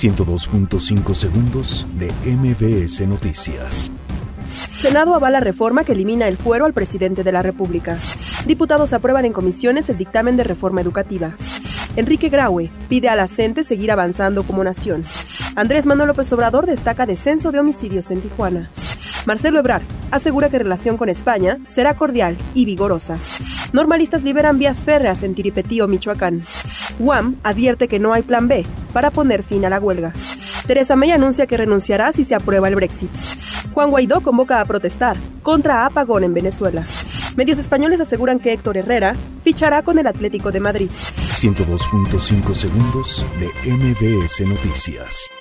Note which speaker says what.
Speaker 1: 102.5 segundos de MBS Noticias.
Speaker 2: Senado avala reforma que elimina el fuero al presidente de la República. Diputados aprueban en comisiones el dictamen de reforma educativa. Enrique Graue pide a la CENTE seguir avanzando como nación. Andrés Manuel López Obrador destaca descenso de homicidios en Tijuana. Marcelo Ebrard asegura que relación con España será cordial y vigorosa. Normalistas liberan vías férreas en Tiripetío, Michoacán. UAM advierte que no hay plan B para poner fin a la huelga. Teresa May anuncia que renunciará si se aprueba el Brexit. Juan Guaidó convoca a protestar contra apagón en Venezuela. Medios españoles aseguran que Héctor Herrera fichará con el Atlético de Madrid.
Speaker 1: 102.5 segundos de MBS Noticias.